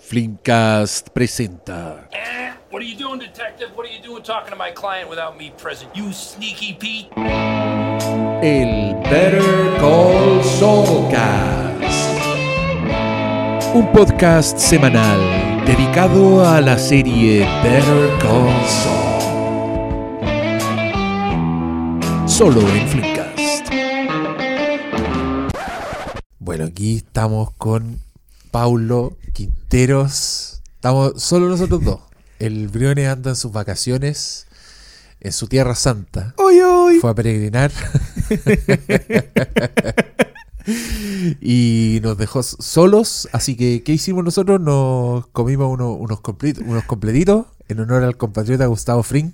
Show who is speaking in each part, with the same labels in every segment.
Speaker 1: Flimcast presenta.
Speaker 2: Eh? What are you doing, detective? What are you doing talking to my client without me present? You sneaky Pete.
Speaker 1: El Better Call Saulcast. Un podcast semanal dedicado a la serie Better Call Saul. Solo en Flimcast. Bueno, aquí estamos con Paulo Quinteros. Estamos solo nosotros dos. El Briones anda en sus vacaciones en su tierra santa.
Speaker 3: ¡Uy, uy!
Speaker 1: Fue a peregrinar. y nos dejó solos. Así que, ¿qué hicimos nosotros? Nos comimos uno- unos, complet- unos completitos en honor al compatriota Gustavo Fring.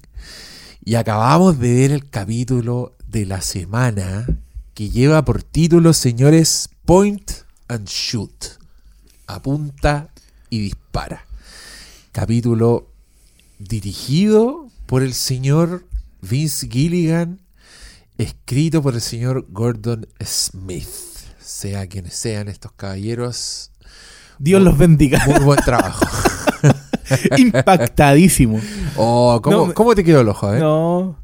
Speaker 1: Y acabamos de ver el capítulo de la semana que lleva por título, señores, Point and Shoot. Apunta y dispara. Capítulo dirigido por el señor Vince Gilligan, escrito por el señor Gordon Smith. Sea quienes sean estos caballeros,
Speaker 3: Dios los bendiga.
Speaker 1: muy buen trabajo.
Speaker 3: Impactadísimo.
Speaker 1: Oh, ¿cómo,
Speaker 3: No,
Speaker 1: cómo te quedó el ojo, eh?
Speaker 3: No.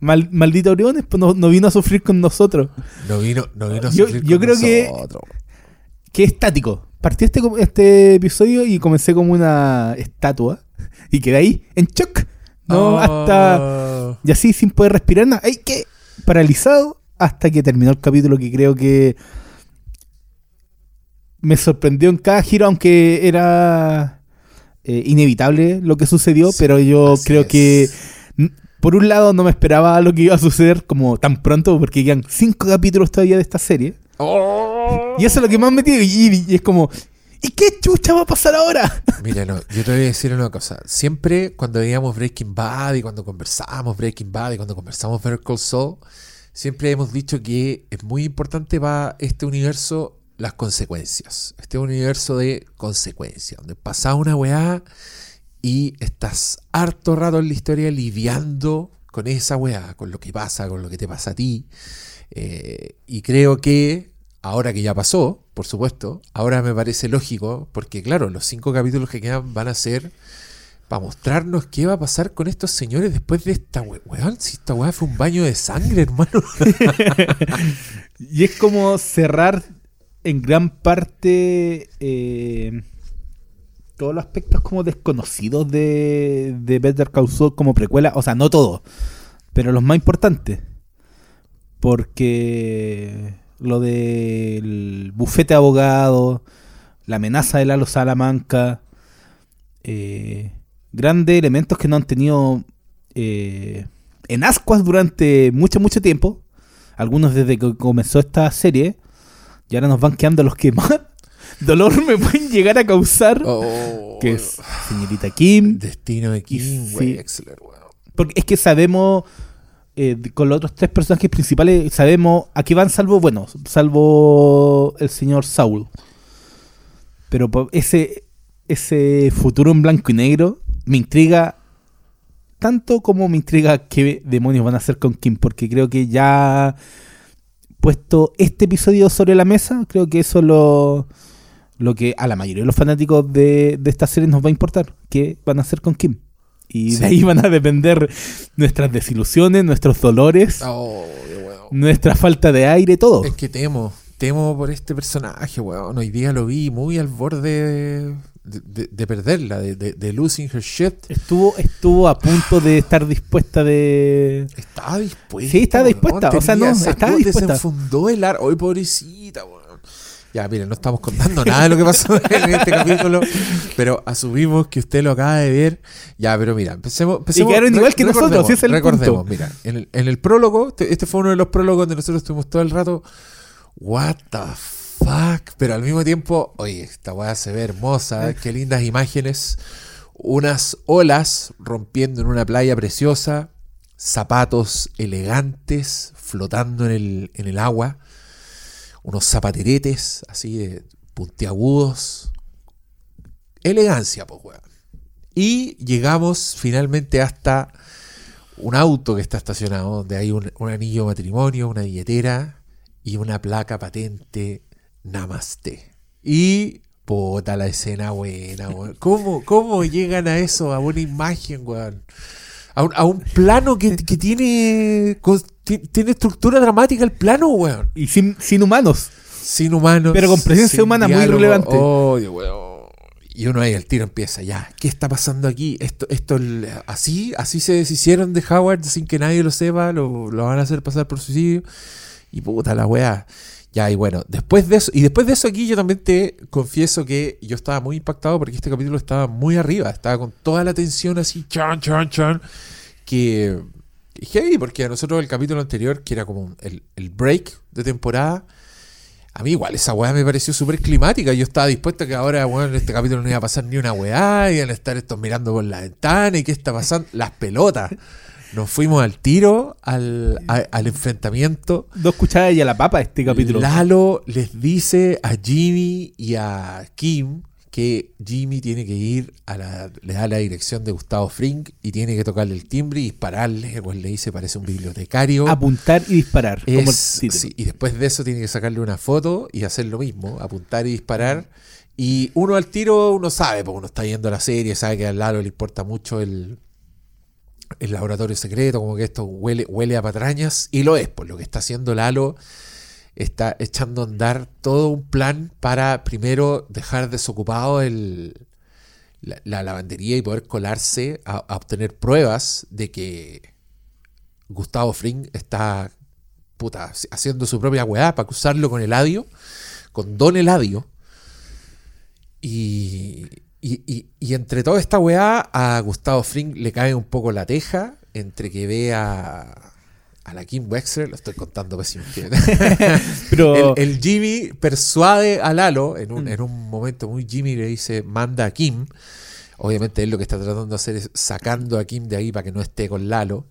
Speaker 3: Mal- maldito Oriones no, no vino a sufrir con nosotros.
Speaker 1: No vino, no vino a
Speaker 3: Yo-
Speaker 1: sufrir
Speaker 3: yo
Speaker 1: con
Speaker 3: creo que-. Qué estático. Partí este, este episodio y comencé como una estatua. Y quedé ahí, en shock. No,
Speaker 1: Oh.
Speaker 3: hasta. Y así, sin poder respirar nada. ¡Ay, qué! Paralizado hasta que terminó el capítulo que creo que. Me sorprendió en cada giro, aunque era. eh, inevitable lo que sucedió,
Speaker 1: Sí,
Speaker 3: pero yo creo
Speaker 1: es.
Speaker 3: que por un lado no me esperaba lo que iba a suceder como tan pronto, porque quedan cinco capítulos todavía de esta serie.
Speaker 1: Oh.
Speaker 3: Y eso es lo que más me tiene. Y, y es como, ¿y qué chucha va a pasar ahora?
Speaker 1: Mira, no, yo te voy a decir una cosa. Siempre cuando veíamos Breaking Bad y cuando conversábamos Breaking Bad y cuando conversamos Better Call Saul, siempre hemos dicho que es muy importante para este universo las consecuencias. Este universo de consecuencias, donde pasa una weá y estás harto rato en la historia lidiando con esa weá, con lo que pasa, con lo que te pasa a ti. Eh, y creo que ahora que ya pasó, por supuesto, ahora me parece lógico, porque claro, los cinco capítulos que quedan van a ser para mostrarnos qué va a pasar con estos señores después de esta we-. Si esta weá fue un baño de sangre, hermano.
Speaker 3: Y es como cerrar en gran parte eh, todos los aspectos como desconocidos de, de Better Call Saul como precuela. O sea, no todos, pero los más importantes. Porque lo del bufete de abogados, la amenaza de Lalo Salamanca, eh, grandes elementos que no han tenido eh, en ascuas durante mucho, mucho tiempo. Algunos desde que comenzó esta serie. Y ahora nos van quedando los que más dolor me pueden llegar a causar.
Speaker 1: Oh,
Speaker 3: Que es señorita Kim.
Speaker 1: Destino de Kim
Speaker 3: Sí.
Speaker 1: Wexler, weón.
Speaker 3: Porque es que sabemos, eh, con los otros tres personajes principales, sabemos a qué van salvo, bueno, salvo el señor Saul. Pero ese, ese futuro en blanco y negro me intriga tanto como me intriga qué demonios van a hacer con Kim, porque creo que ya puesto este episodio sobre la mesa, creo que eso es lo, lo que a la mayoría de los fanáticos de, de esta serie nos va a importar, qué van a hacer con Kim. Y
Speaker 1: Sí.
Speaker 3: de ahí van a depender nuestras desilusiones, nuestros dolores,
Speaker 1: Oh, weón.
Speaker 3: nuestra falta de aire, todo.
Speaker 1: Es que temo, temo por este personaje, weón. Hoy día lo vi muy al borde de, de- de perderla, de, de- losing her shit.
Speaker 3: Estuvo, estuvo a punto de estar dispuesta de...
Speaker 1: Estaba dispuesta.
Speaker 3: Sí, estaba
Speaker 1: weón.
Speaker 3: dispuesta, o sea, no,
Speaker 1: sacó,
Speaker 3: estaba dispuesta.
Speaker 1: Desenfundó el ar. Hoy, pobrecita, weón. Ya, miren, no estamos contando nada de lo que pasó en este capítulo, pero asumimos que usted lo acaba de ver. Ya, pero mira, empecemos. empecemos
Speaker 3: quedaron igual que nosotros, ese es el
Speaker 1: recordemos,
Speaker 3: punto.
Speaker 1: mira, en el, en el prólogo, este, este fue uno de los prólogos donde nosotros estuvimos todo el rato. What the fuck? Pero al mismo tiempo, oye, esta weá se ve hermosa, qué lindas imágenes. Unas olas rompiendo en una playa preciosa, zapatos elegantes flotando en el, en el agua, unos zapateretes así de puntiagudos. Elegancia, pues, weón. Y llegamos finalmente hasta un auto que está estacionado, donde hay un, anillo matrimonio, una billetera y una placa patente Namaste. Y Puta la escena buena, weón. ¿Cómo, ¿Cómo llegan a eso, a una imagen, weón? A un, a un plano que, que tiene, tiene estructura dramática el plano, weón.
Speaker 3: Y sin, sin humanos.
Speaker 1: Sin humanos.
Speaker 3: Pero con presencia humana muy relevante.
Speaker 1: Oh, weón. Y uno ahí el tiro empieza, ya, ¿qué está pasando aquí? Esto, esto, así, así se deshicieron de Howard sin que nadie lo sepa, lo, lo van a hacer pasar por suicidio. Y puta la weá. Ya, y bueno, después de eso, y después de eso aquí yo también te confieso que yo estaba muy impactado porque este capítulo estaba muy arriba, estaba con toda la tensión así, chan, chan, chan, que que heavy, porque a nosotros el capítulo anterior, que era como el, el break de temporada, a mí igual esa weá me pareció súper climática. Yo estaba dispuesto que ahora, weón, en este capítulo no iba a pasar ni una weá, iban a estar estos mirando por la ventana y qué está pasando. Las pelotas. Nos fuimos al tiro, al, a- al enfrentamiento.
Speaker 3: Dos cucharadas y a la papa este capítulo.
Speaker 1: Lalo les dice a Jimmy y a Kim que Jimmy tiene que ir a la, le da la dirección de Gustavo Frink y tiene que tocarle el timbre y dispararle, pues le dice parece un bibliotecario.
Speaker 3: Apuntar y disparar. como el
Speaker 1: Es- sí, y después de eso tiene que sacarle una foto y hacer lo mismo, apuntar y disparar. Y uno al tiro, uno sabe, porque uno está viendo la serie, sabe que a Lalo le importa mucho el, el laboratorio secreto, como que esto huele, huele a patrañas, y lo es, pues lo que está haciendo Lalo está echando a andar todo un plan para primero dejar desocupado el, la, la lavandería y poder colarse a, obtener pruebas de que Gustavo Fring está puta, haciendo su propia weá para acusarlo con Eladio, con Don Eladio. Y, y, y- y entre toda esta weá, a Gustavo Fring le cae un poco la teja entre que ve a, a la Kim Wexler, lo estoy contando pésimo.
Speaker 3: Pero
Speaker 1: El, el Jimmy persuade a Lalo en un, en un momento muy Jimmy le dice manda a Kim. Obviamente él lo que está tratando de hacer es sacando a Kim de ahí para que no esté con Lalo.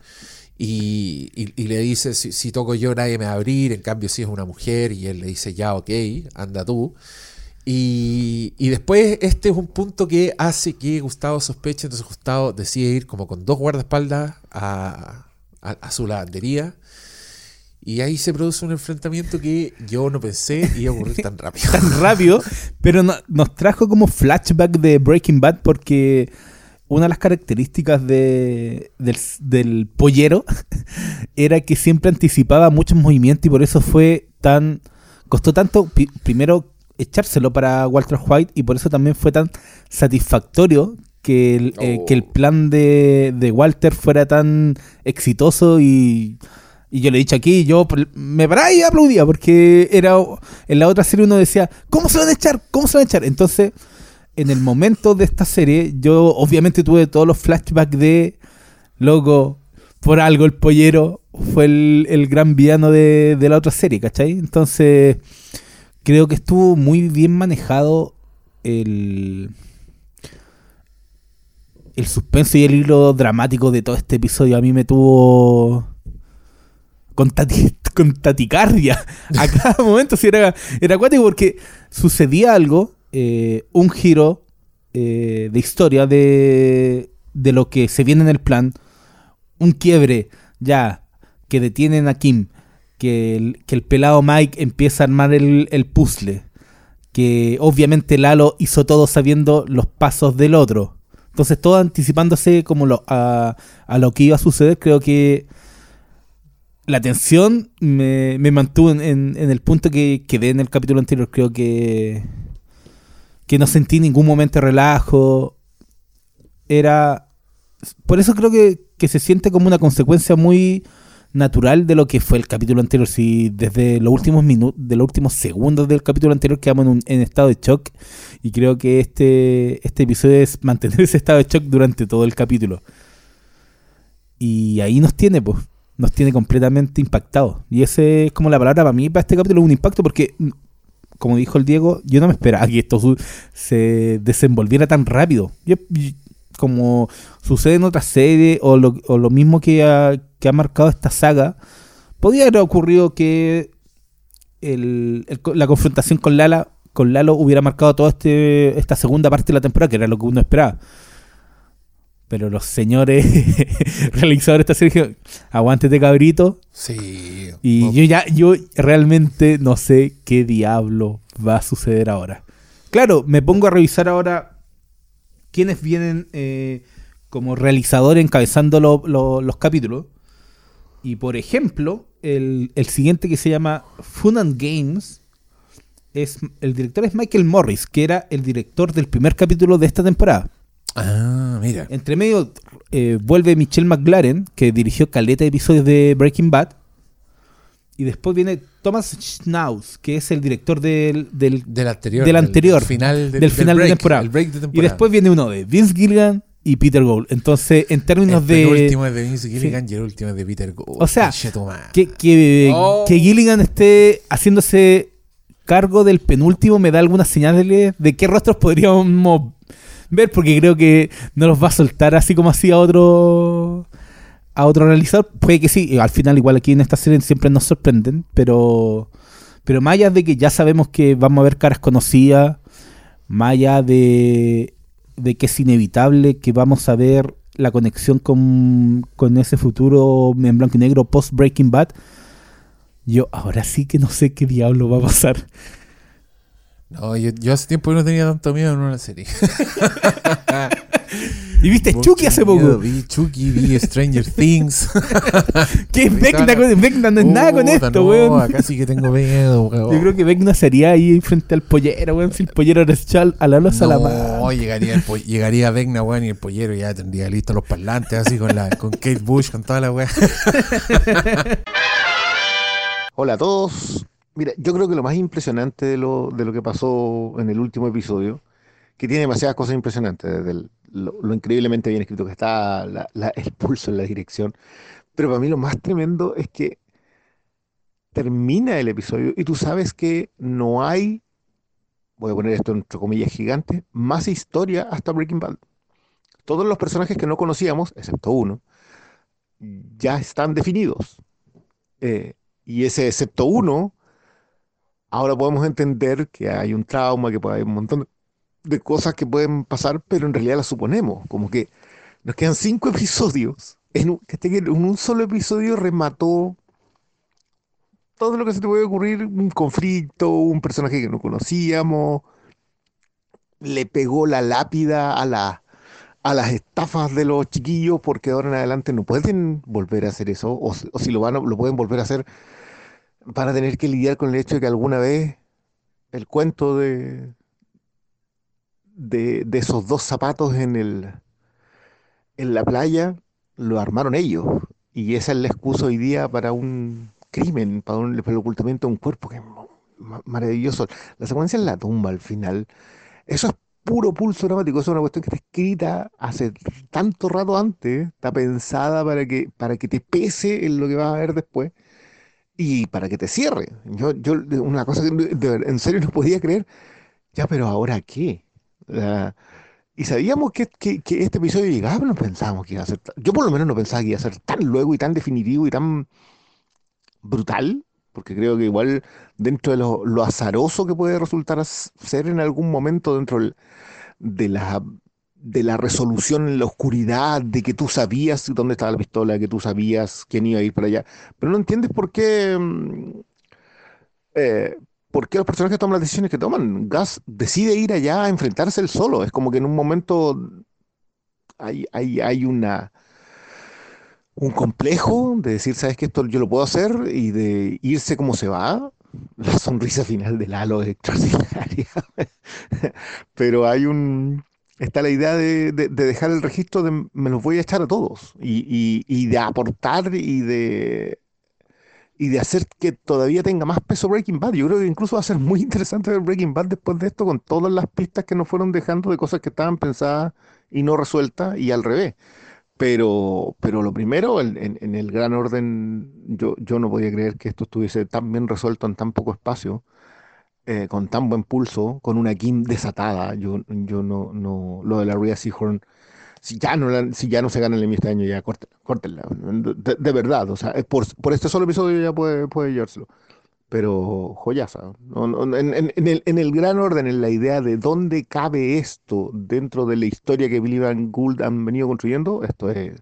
Speaker 1: Y, y- y le dice, si, si toco yo nadie me va a abrir, en cambio si es una mujer, y él le dice, ya, ok, anda tú. Y, y después este es un punto que hace que Gustavo sospeche, entonces Gustavo decide ir como con dos guardaespaldas a, a, su lavandería. Y ahí se produce un enfrentamiento que yo no pensé iba a ocurrir tan rápido.
Speaker 3: tan rápido, pero no- nos trajo como flashback de Breaking Bad porque una de las características de, del, del pollero era que siempre anticipaba muchos movimientos y por eso fue tan... Costó tanto primero echárselo para Walter White y por eso también fue tan satisfactorio que el, eh,
Speaker 1: Oh.
Speaker 3: que el plan de, de Walter fuera tan exitoso y... Y yo le he dicho aquí, yo me paraba y aplaudía, porque era en la otra serie uno decía, ¿cómo se van a echar? ¿Cómo se van a echar? Entonces, en el momento de esta serie, yo obviamente tuve todos los flashbacks de, loco, por algo el pollero fue el, el gran villano de, de la otra serie, ¿cachai? Entonces, creo que estuvo muy bien manejado el, el suspenso y el hilo dramático de todo este episodio. A mí me tuvo con, tati- con taticardia a cada momento. Sí, era, era acuático porque sucedía algo, eh, un giro eh, de historia de, de lo que se viene en el plan, un quiebre ya que detienen a Kim, que el, pelado Mike empieza a armar el, puzzle, que obviamente Lalo hizo todo sabiendo los pasos del otro. Entonces todo anticipándose como a, lo que iba a suceder, creo que la tensión me, mantuvo en, el punto que quedé en el capítulo anterior. Creo que, que no sentí ningún momento de relajo. Era. Por eso creo que se siente como una consecuencia muy natural de lo que fue el capítulo anterior. Si desde los últimos minutos, de los últimos segundos del capítulo anterior quedamos en, un, en estado de shock. Y creo que este, este episodio es mantener ese estado de shock durante todo el capítulo. Y ahí nos tiene, pues. Nos tiene completamente impactados. Y ese es como la palabra para mí, para este capítulo, un impacto, porque, mm, como dijo el Diego, yo no me esperaba que esto se desenvolviera tan rápido. Yo- como sucede en otras series, o lo, o lo mismo que ha, que ha marcado esta saga, podría haber ocurrido que el- el co- la confrontación con Lala con Lalo hubiera marcado toda este, esta segunda parte de la temporada, que era lo que uno esperaba. Pero los señores realizadores de esta serie dijeron, aguántete cabrito.
Speaker 1: Sí.
Speaker 3: Y yo ya, yo realmente no sé qué diablo va a suceder ahora. claro, me pongo a revisar ahora quiénes vienen eh, como realizadores encabezando lo- lo- los capítulos. Y por ejemplo, el, el siguiente que se llama Fun and Games, es, el director es Michael Morris, que era el director del primer capítulo de esta temporada.
Speaker 1: Ah, mira.
Speaker 3: Entre medio eh, vuelve Michelle McLaren, que dirigió caleta de episodios de Breaking Bad. Y después viene Thomas Schnauz, que es el director del, del-
Speaker 1: Del anterior.
Speaker 3: Del anterior,
Speaker 1: final,
Speaker 3: del final de temporada.
Speaker 1: el break de
Speaker 3: Y
Speaker 1: temporada.
Speaker 3: después viene uno de Vince Gilligan y Peter Gould. Entonces, en términos
Speaker 1: el
Speaker 3: de...
Speaker 1: penúltimo es de Vince Gilligan y el último es de Peter Gould.
Speaker 3: O sea, que,
Speaker 1: Oh.
Speaker 3: que Gilligan esté haciéndose cargo del penúltimo me da algunas señales de qué rostros podríamos ver, porque creo que no los va a soltar así como así a otro a otro realizador. Puede que sí, al final igual aquí en esta serie siempre nos sorprenden, pero pero más allá de que ya sabemos que vamos a ver caras conocidas, más allá de, de que es inevitable que vamos a ver la conexión con, con ese futuro en blanco y negro post Breaking Bad, yo ahora sí que no sé qué diablo va a pasar.
Speaker 1: No, yo, yo hace tiempo que no tenía tanto miedo en una serie.
Speaker 3: ¿Y viste
Speaker 1: Mucho
Speaker 3: Chucky hace
Speaker 1: miedo.
Speaker 3: poco?
Speaker 1: Vi Chucky, vi Stranger Things.
Speaker 3: ¿Qué es Vecna? Vecna no es nada con
Speaker 1: Puta,
Speaker 3: esto,
Speaker 1: no,
Speaker 3: weón.
Speaker 1: Acá sí que tengo miedo, weón.
Speaker 3: Yo creo que Vecna sería ahí frente al pollero, weón. Si el pollero era echado a la losa a la mano.
Speaker 1: No, llegaría, el po- llegaría Vecna, weón, y el pollero ya tendría listos los parlantes, así con la con Kate Bush, con toda la weá.
Speaker 4: Hola a todos. Mira, yo creo que lo más impresionante de lo, de lo que pasó en el último episodio, que tiene demasiadas cosas impresionantes, desde lo increíblemente bien escrito que está, la- la- el pulso en la dirección, pero para mí lo más tremendo es que termina el episodio y tú sabes que no hay, voy a poner esto entre comillas gigantes, más historia hasta Breaking Bad. Todos los personajes que no conocíamos, excepto uno, ya están definidos. Eh, y ese excepto uno, ahora podemos entender que hay un trauma, que puede haber un montón de cosas que pueden pasar, pero en realidad las suponemos. Como que nos quedan cinco episodios. En un, en un solo episodio remató todo lo que se te puede ocurrir, un conflicto, un personaje que no conocíamos, le pegó la lápida a la, a las estafas de los chiquillos, porque ahora en adelante no pueden volver a hacer eso, o, o si lo van lo pueden volver a hacer, van a tener que lidiar con el hecho de que alguna vez el cuento de, de, esos dos zapatos en el, en la playa lo armaron ellos. Y esa es la excusa hoy día para un crimen, para, un, para el ocultamiento de un cuerpo, que es ma- maravilloso. La secuencia en la tumba al final, eso es puro pulso dramático, eso es una cuestión que está escrita hace tanto rato antes, está pensada para que, para que te pese en lo que vas a ver después y para que te cierre. Yo, yo una cosa que en serio no podía creer, ya, pero ahora qué? Y sabíamos que, que- este episodio llegaba, pero no pensábamos que iba a ser, yo por lo menos no pensaba que iba a ser tan luego y tan definitivo y tan brutal, porque creo que igual dentro de lo, lo azaroso que puede resultar ser en algún momento dentro de la, de la resolución en la oscuridad, de que tú sabías dónde estaba la pistola, que tú sabías quién iba a ir para allá, pero no entiendes por qué, mm, eh, por qué los personajes toman las decisiones que toman. Gus decide ir allá a enfrentarse él solo, es como que en un momento hay, hay, hay una un complejo de decir, sabes que esto yo lo puedo hacer y de irse como se va. La sonrisa final de Lalo es extraordinaria. Pero hay un... Está la idea de, de- de dejar el registro de me los voy a echar a todos y, y- y de aportar y de, y de hacer que todavía tenga más peso Breaking Bad. Yo creo que incluso va a ser muy interesante ver Breaking Bad después de esto con todas las pistas que nos fueron dejando de cosas que estaban pensadas y no resueltas y al revés. Pero, pero lo primero, en, el gran orden, yo, yo no podía creer que esto estuviese tan bien resuelto en tan poco espacio, eh, con tan buen pulso, con una Kim desatada. Yo, yo no, no, lo de la Rhea Seahorn, si ya no, la- si ya no se gana el Emmy este año, ya córtenla. De, de verdad, o sea, es por, por este solo episodio ya puede, puede llevárselo. Pero joyaza. No, no, en, en- en el, en el gran orden, en la idea de dónde cabe esto dentro de la historia que Billy Van Gould han venido construyendo, esto es,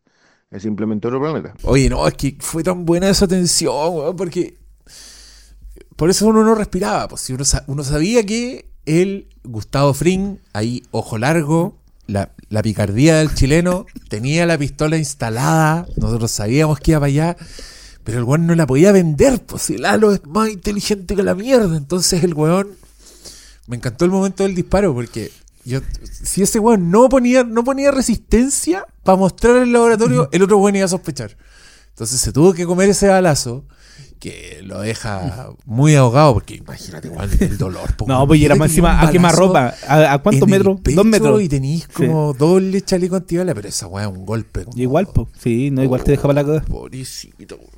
Speaker 4: es simplemente otro planeta.
Speaker 1: Oye, no, es que fue tan buena esa tensión, porque por eso uno no respiraba, pues si uno, uno sabía que él, Gustavo Fring, ahí ojo largo, la, la picardía del chileno, tenía la pistola instalada, nosotros sabíamos que iba para allá, pero el weón no la podía vender, pues si Lalo es más inteligente que la mierda. Entonces el weón, me encantó el momento del disparo, porque yo, si ese weón no ponía, no ponía resistencia para mostrar el laboratorio, el otro weón iba a sospechar. Entonces se tuvo que comer ese balazo que lo deja muy ahogado, porque imagínate igual el dolor. po,
Speaker 3: No, pues y era más encima a quemar
Speaker 1: balazo
Speaker 3: ropa. ¿A, a cuántos metros? Dos metros.
Speaker 1: Y tenéis como doble chaleco antibala, pero esa weá es un golpe. como-
Speaker 3: Igual, pues. Sí, no, igual te dejaba la cagada.
Speaker 1: Pobrecito. weón.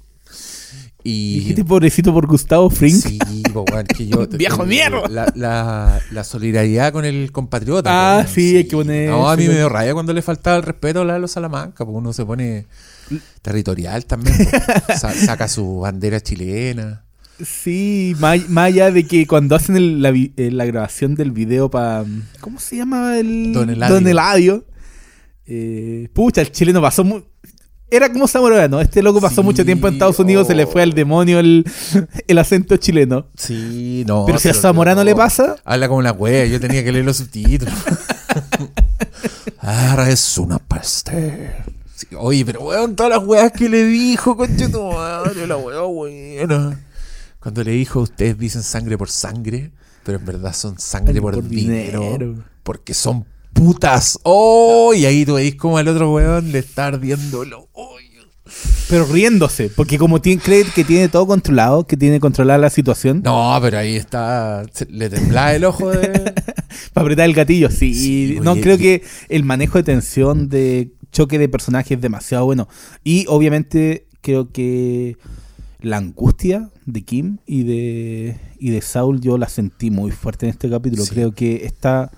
Speaker 1: Y.
Speaker 3: Dijiste pobrecito por Gustavo Fring.
Speaker 1: Sí, po, weón, que yo.
Speaker 3: Viejo mierda.
Speaker 1: La, la, la solidaridad con el compatriota.
Speaker 3: Ah,
Speaker 1: po, weón,
Speaker 3: sí, hay que poner
Speaker 1: No, a mí me dio rabia cuando le faltaba el respeto a Lalo Salamanca, porque uno se pone territorial también. Sa- saca su bandera chilena.
Speaker 3: Sí, más, más allá de que cuando hacen el- la, eh, la grabación del video para. ¿Cómo se llama el.
Speaker 1: Don Eladio.
Speaker 3: Don Eladio. Eh, pucha, el chileno pasó mu- Era como Zamorano. Este loco pasó
Speaker 1: Sí,
Speaker 3: mucho tiempo en Estados Unidos, se le fue al
Speaker 1: oh.
Speaker 3: demonio el, el acento chileno.
Speaker 1: Sí, no.
Speaker 3: Pero si a Zamorano
Speaker 1: no.
Speaker 3: le pasa-
Speaker 1: Habla como la wea, yo tenía que leer los subtítulos. Ahora es una peste. Sí, oye, pero weón, todas las weas que le dijo, conche tu madre, la wea buena. Cuando le dijo, ustedes dicen sangre por sangre, pero en verdad son sangre por,
Speaker 3: Por
Speaker 1: dinero,
Speaker 3: dinero.
Speaker 1: Porque son putas. Oh, y ahí tú veis como al otro weón le está ardiendo el ojo.
Speaker 3: Pero riéndose, porque como tiene, cree que tiene todo controlado, que tiene controlada la situación,
Speaker 1: No, pero ahí está. se- Le temblaba el ojo de.
Speaker 3: para apretar el gatillo, sí.
Speaker 1: Sí,
Speaker 3: no,
Speaker 1: oye,
Speaker 3: creo
Speaker 1: y-
Speaker 3: que el manejo de tensión, de choque de personajes es demasiado bueno. Y obviamente creo que la angustia de Kim y de, y de Saul yo la sentí muy fuerte en este capítulo.
Speaker 1: Sí.
Speaker 3: Creo que está...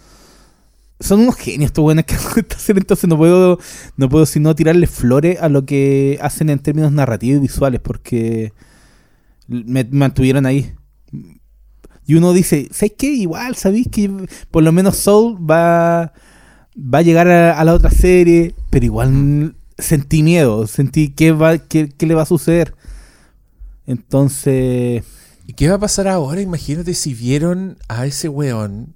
Speaker 3: Son unos genios estos buenos que serie, entonces no puedo, no puedo sino tirarle flores a lo que hacen en términos narrativos y visuales, porque me mantuvieron ahí. Y uno dice, ¿sabes qué? Igual, ¿sabéis que por lo menos Soul va, va a llegar a, a la otra serie? Pero igual sentí miedo, sentí qué, va, qué, qué le va a suceder. Entonces,
Speaker 1: ¿Y qué va a pasar ahora? Imagínate si vieron a ese weón.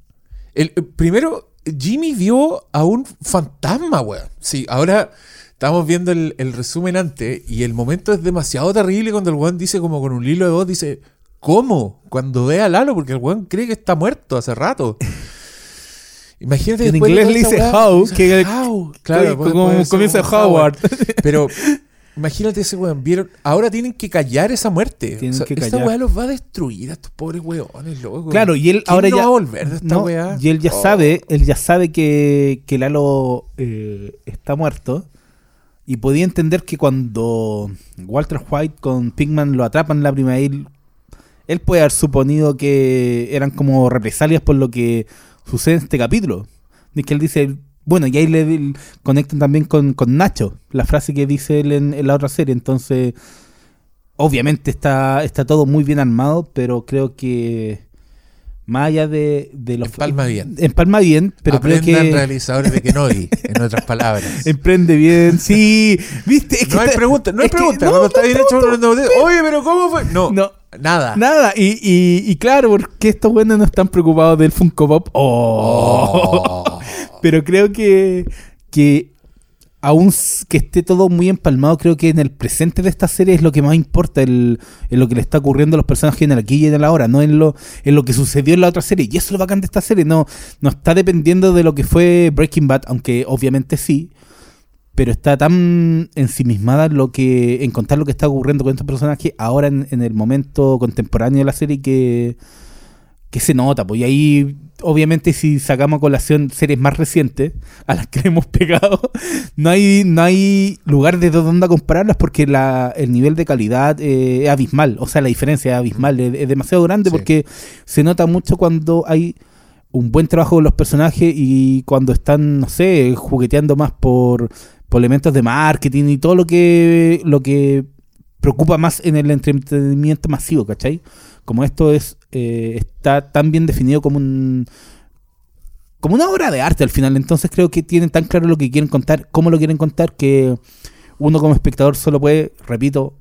Speaker 1: El, eh, primero, Jimmy vio a un fantasma, weón. Sí, ahora estamos viendo el, el resumen antes y el momento es demasiado terrible cuando el weón dice como con un hilo de voz, dice, ¿cómo? Cuando ve a Lalo, porque el weón cree que está muerto hace rato. Imagínate
Speaker 3: En
Speaker 1: después de
Speaker 3: inglés le dice how, que-
Speaker 1: how. Claro, puede-
Speaker 3: como comienza Howard.
Speaker 1: Pero imagínate ese weón, vieron, ahora tienen que callar esa muerte.
Speaker 3: Tienen
Speaker 1: O sea,
Speaker 3: que
Speaker 1: esta weá los va a destruir a estos pobres weones, loco.
Speaker 3: Claro, y él
Speaker 1: ¿Quién
Speaker 3: ahora
Speaker 1: no
Speaker 3: ya
Speaker 1: va a volver de esta
Speaker 3: no,
Speaker 1: weá?
Speaker 3: Y él ya
Speaker 1: Oh.
Speaker 3: sabe, él ya sabe que, que Lalo eh, está muerto. Y podía entender que cuando Walter White con Pigman lo atrapan en la primera él puede haber suponido que eran como represalias por lo que sucede en este capítulo. Y que él dice, bueno, y ahí le le conectan también con, con Nacho, la frase que dice él en, en la otra serie. Entonces, obviamente está, está todo muy bien armado, pero creo que más allá de, de los...
Speaker 1: Empalma bien.
Speaker 3: Empalma bien, pero creo
Speaker 1: Aprendan
Speaker 3: que...
Speaker 1: realizadores de Kenobi, en otras palabras.
Speaker 3: Emprende bien, sí. ¿Viste? Es que
Speaker 1: no hay pregunta, no hay
Speaker 3: es
Speaker 1: pregunta.
Speaker 3: no,
Speaker 1: Cuando
Speaker 3: no
Speaker 1: está
Speaker 3: hay
Speaker 1: bien hecho,
Speaker 3: pregunta.
Speaker 1: oye, pero ¿cómo fue? No,
Speaker 3: No.
Speaker 1: Nada.
Speaker 3: Nada, y, y, y claro, porque estos buenos no están preocupados del Funko Pop. Oh.
Speaker 1: Oh.
Speaker 3: Pero creo que, que aún que esté todo muy empalmado, creo que en el presente de esta serie es lo que más importa, el, en lo que le está ocurriendo a los personajes en el aquí y en el ahora, no en lo, en lo que sucedió en la otra serie. Y eso es lo bacán de esta serie, no, no está dependiendo de lo que fue Breaking Bad, aunque obviamente sí. Pero está tan ensimismada en lo que. en contar lo que está ocurriendo con estos personajes ahora en, en el momento contemporáneo de la serie que. que se nota. Pues y ahí, obviamente, si sacamos a colación series más recientes, a las que le hemos pegado, no hay, no hay lugar de dónde compararlas porque la, el nivel de calidad eh, es abismal. O sea, la diferencia es abismal, es, es demasiado grande
Speaker 1: Sí.
Speaker 3: porque se nota mucho cuando hay un buen trabajo con los personajes y cuando están, no sé, jugueteando más por, por elementos de marketing y todo lo que, lo que preocupa más en el entretenimiento masivo, ¿cachai? Como esto es eh, está tan bien definido como un como una obra de arte al final, entonces creo que tienen tan claro lo que quieren contar, cómo lo quieren contar, que uno como espectador solo puede, repito,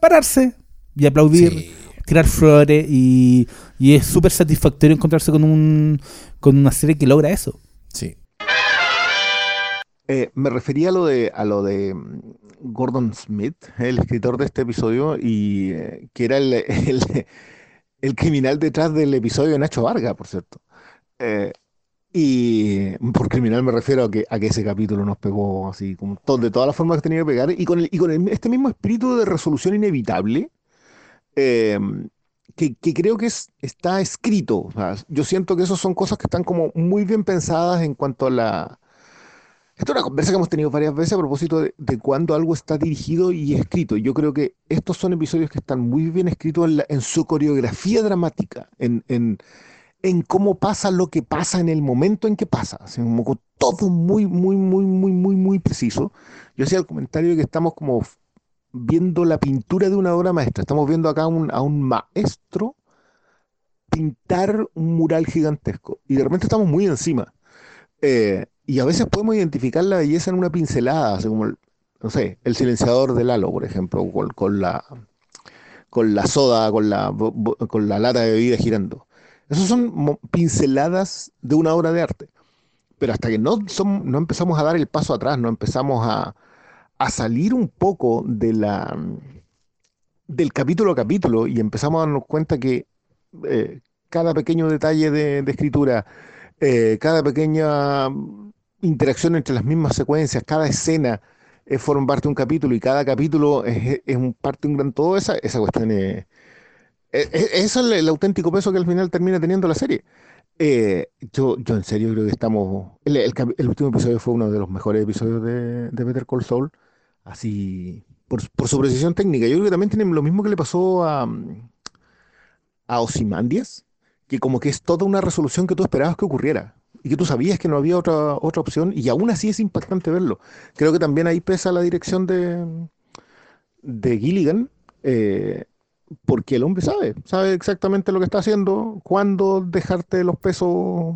Speaker 3: pararse y aplaudir
Speaker 1: Sí.
Speaker 3: tirar flores y, y es súper satisfactorio encontrarse con un con una serie que logra eso.
Speaker 1: Sí.
Speaker 4: Eh, me refería a lo de, a lo de mm, Gordon Smith, el escritor de este episodio, y eh, que era el, el- el criminal detrás del episodio de Nacho Varga, por cierto. Eh, y por criminal me refiero a que, a que ese capítulo nos pegó así, como de todas las formas que tenía que pegar, y con, el- y con el- este mismo espíritu de resolución inevitable, eh, que, que creo que es, está escrito. O sea, yo siento que esas son cosas que están como muy bien pensadas en cuanto a la esto es una conversa que hemos tenido varias veces a propósito de, de cuando algo está dirigido y escrito. Yo creo que estos son episodios que están muy bien escritos en, su coreografía dramática, en, en- en cómo pasa lo que pasa en el momento en que pasa. Así como todo muy, muy, muy, muy, muy, muy preciso. Yo hacía el comentario de que estamos como viendo la pintura de una obra maestra. Estamos viendo acá a un maestro pintar un mural gigantesco. Y de repente estamos muy encima. Eh, y a veces podemos identificar la belleza en una pincelada, así como, no sé, el silenciador de Lalo, por ejemplo, con, la, con la soda, con la, con la lata de bebida girando. Esos son pinceladas de una obra de arte. Pero hasta que no, son, no empezamos a dar el paso atrás, no empezamos a, a salir un poco de la, del capítulo a capítulo y empezamos a darnos cuenta que eh, cada pequeño detalle de, escritura, eh, cada pequeña interacción entre las mismas secuencias, cada escena eh, forma parte de un capítulo y cada capítulo es, es un parte de un gran todo, esa, esa cuestión es... es- es- Eso es el, auténtico peso que al final termina teniendo la serie. Eh, yo, yo en serio creo que estamos... El, el el último episodio fue uno de los mejores episodios de, de Better Call Saul, así por, por su precisión técnica. Yo creo que también tiene lo mismo que le pasó a, a Ozymandias, que como que es toda una resolución que tú esperabas que ocurriera y que tú sabías que no había otra, otra opción y aún así es impactante verlo. Creo que también ahí pesa la dirección de, de Gilligan, eh, porque el hombre sabe, sabe exactamente lo que está haciendo, cuándo dejarte los pesos,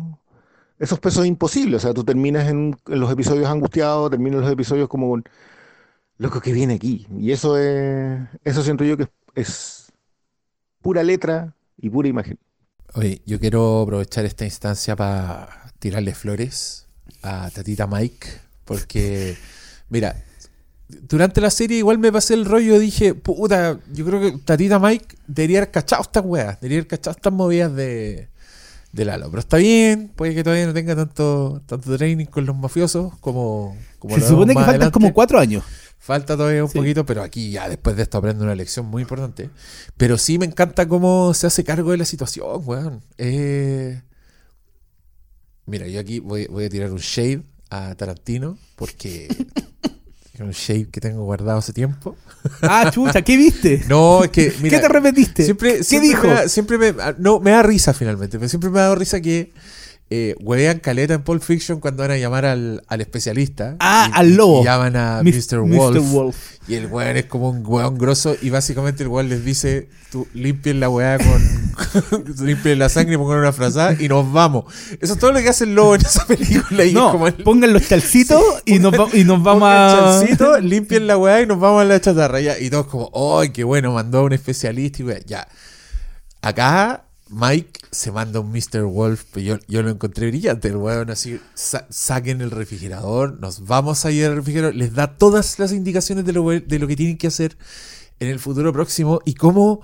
Speaker 4: esos pesos imposibles. O sea, tú terminas en, los episodios angustiados, terminas los episodios como con, loco que viene aquí. Y eso es, eso siento yo que es pura letra y pura imagen.
Speaker 1: Oye, yo quiero aprovechar esta instancia para tirarle flores a Tatita Mike, porque, mira, durante la serie igual me pasé el rollo, dije, puta, yo creo que Tatita Mike debería haber cachado estas weas, debería haber cachado estas movidas de, de Lalo. Pero está bien, puede que todavía no tenga tanto, tanto training con los mafiosos como, como
Speaker 3: Se supone que faltan
Speaker 1: adelante.
Speaker 3: como cuatro años.
Speaker 1: Falta todavía un
Speaker 3: Sí.
Speaker 1: poquito, pero aquí ya después de esto aprendo una lección muy importante. Pero sí me encanta cómo se hace cargo de la situación, weón. Eh, Mira, yo aquí voy, voy a tirar un shade a Tarantino, porque es un shade que tengo guardado hace tiempo.
Speaker 3: Ah, chucha, ¿qué viste?
Speaker 1: No, es que, mira,
Speaker 3: ¿Qué te repetiste?
Speaker 1: siempre,
Speaker 3: ¿Qué
Speaker 1: siempre
Speaker 3: dijo?
Speaker 1: Me da- siempre me, ah, no, me da risa finalmente, pero siempre me ha dado risa que eh, huevean caleta en Pulp Fiction cuando van a llamar al, al especialista.
Speaker 3: Ah,
Speaker 1: y-
Speaker 3: al lobo.
Speaker 1: Y llaman a Mr. Wolf.
Speaker 3: Wolf.
Speaker 1: Y el weón es como un weón grosso y básicamente el weón les dice, tú limpien la weá con... limpien la sangre y pongan una frazada y nos vamos. Eso es todo lo que hace el lobo en esa película. Y es como el-
Speaker 3: pongan los chalcitos y, nos va- y nos vamos a...
Speaker 1: limpien la weá y nos vamos a la chatarra. Ya. Y todos como, ¡ay, qué bueno! Mandó a un especialista y weá. Ya. Acá Mike se manda un Mr. Wolf, pero yo, yo lo encontré brillante. El weón así, sa- saquen el refrigerador, nos vamos a ir al refrigerador, les da todas las indicaciones de lo, de lo que tienen que hacer en el futuro próximo y cómo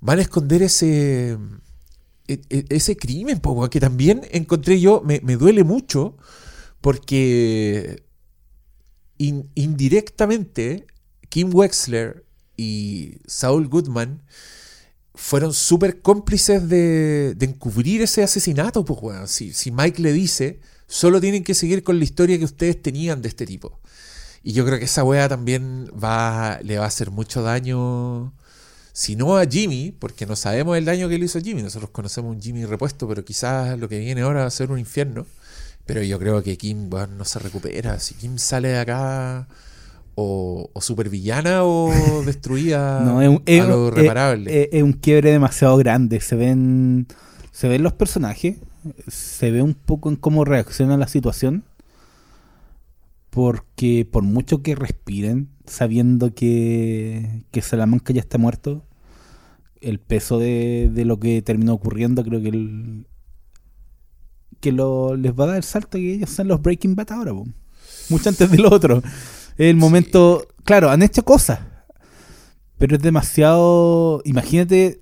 Speaker 1: van a esconder ese, e- e- ese crimen, que también encontré yo, me, me duele mucho porque in- indirectamente Kim Wexler y Saul Goodman fueron súper cómplices de, de encubrir ese asesinato, pues, weón. Si, si Mike le dice, solo tienen que seguir con la historia que ustedes tenían de este tipo. Y yo creo que esa wea también va, le va a hacer mucho daño, si no a Jimmy, porque no sabemos el daño que le hizo a Jimmy. Nosotros conocemos un Jimmy repuesto, pero quizás lo que viene ahora va a ser un infierno. Pero yo creo que Kim no se recupera. Si Kim sale de acá o, o supervillana o destruida
Speaker 3: No, es un, es-
Speaker 1: a lo reparable.
Speaker 3: es- es un quiebre demasiado grande. Se ven, se ven los personajes, se ve un poco en cómo reacciona la situación. Porque por mucho que respiren, sabiendo que, que Salamanca ya está muerto, el peso de, de lo que terminó ocurriendo, creo que el, que lo, les va a dar el salto que ellos son los Breaking Bad ahora, po. mucho antes del otro. El momento, claro, han hecho cosas, pero es demasiado. Imagínate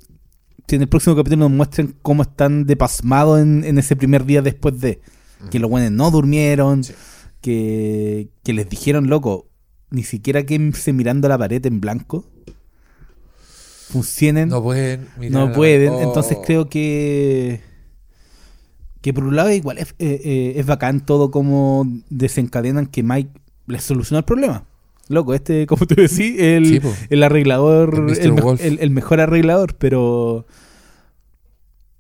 Speaker 3: si en el próximo capítulo nos muestren cómo están de pasmado en, en ese primer día después de que los buenos no durmieron,
Speaker 1: Sí.
Speaker 3: que, que les dijeron, loco, ni siquiera quédense mirando la pared en blanco. Funcionen
Speaker 1: No pueden. mirar
Speaker 3: no pueden.
Speaker 1: Oh.
Speaker 3: Entonces creo que. Que por un lado igual es, eh, eh, es bacán todo como desencadenan que Mike les soluciona el problema. Loco, este, como tú decís, el,
Speaker 1: Sí,
Speaker 3: el arreglador,
Speaker 1: el-
Speaker 3: el mejor arreglador, pero.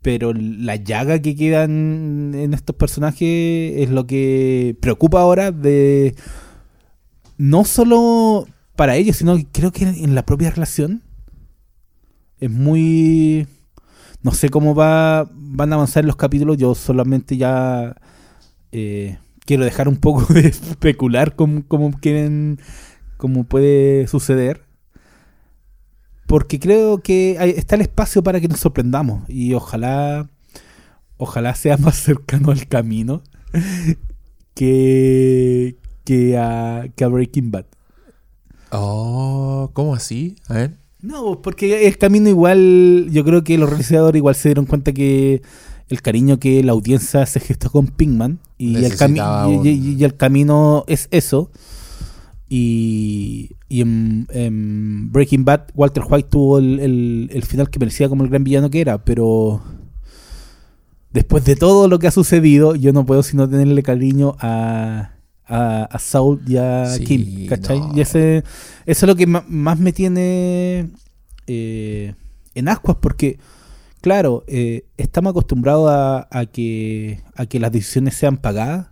Speaker 3: Pero la llaga que quedan en estos personajes es lo que preocupa ahora de. No solo para ellos, sino que creo que en la propia relación. Es muy. No sé cómo va, van a avanzar los capítulos. Yo solamente ya eh, quiero dejar un poco de especular cómo, cómo quieren. cómo puede suceder. Porque creo que hay- está el espacio para que nos sorprendamos. Y ojalá. Ojalá sea más cercano al camino. Que. que a, que a Breaking Bad.
Speaker 1: Oh, ¿cómo así? A ver.
Speaker 3: No, porque el camino igual, yo creo que los realizadores igual se dieron cuenta que el cariño que la audiencia se gestó con Pinkman y el, cami-
Speaker 1: Necesitaba
Speaker 3: y,
Speaker 1: un-
Speaker 3: y- y el camino es eso. Y, y en, en Breaking Bad, Walter White tuvo el, el- el final que merecía como el gran villano que era, pero después de todo lo que ha sucedido, yo no puedo sino tenerle cariño a, a, a Saul y a
Speaker 1: Sí,
Speaker 3: Kim, ¿cachai?
Speaker 1: no.
Speaker 3: Y ese, eso es lo que más me tiene eh, en ascuas, porque, claro, eh, estamos acostumbrados a, a que, a que las decisiones sean pagadas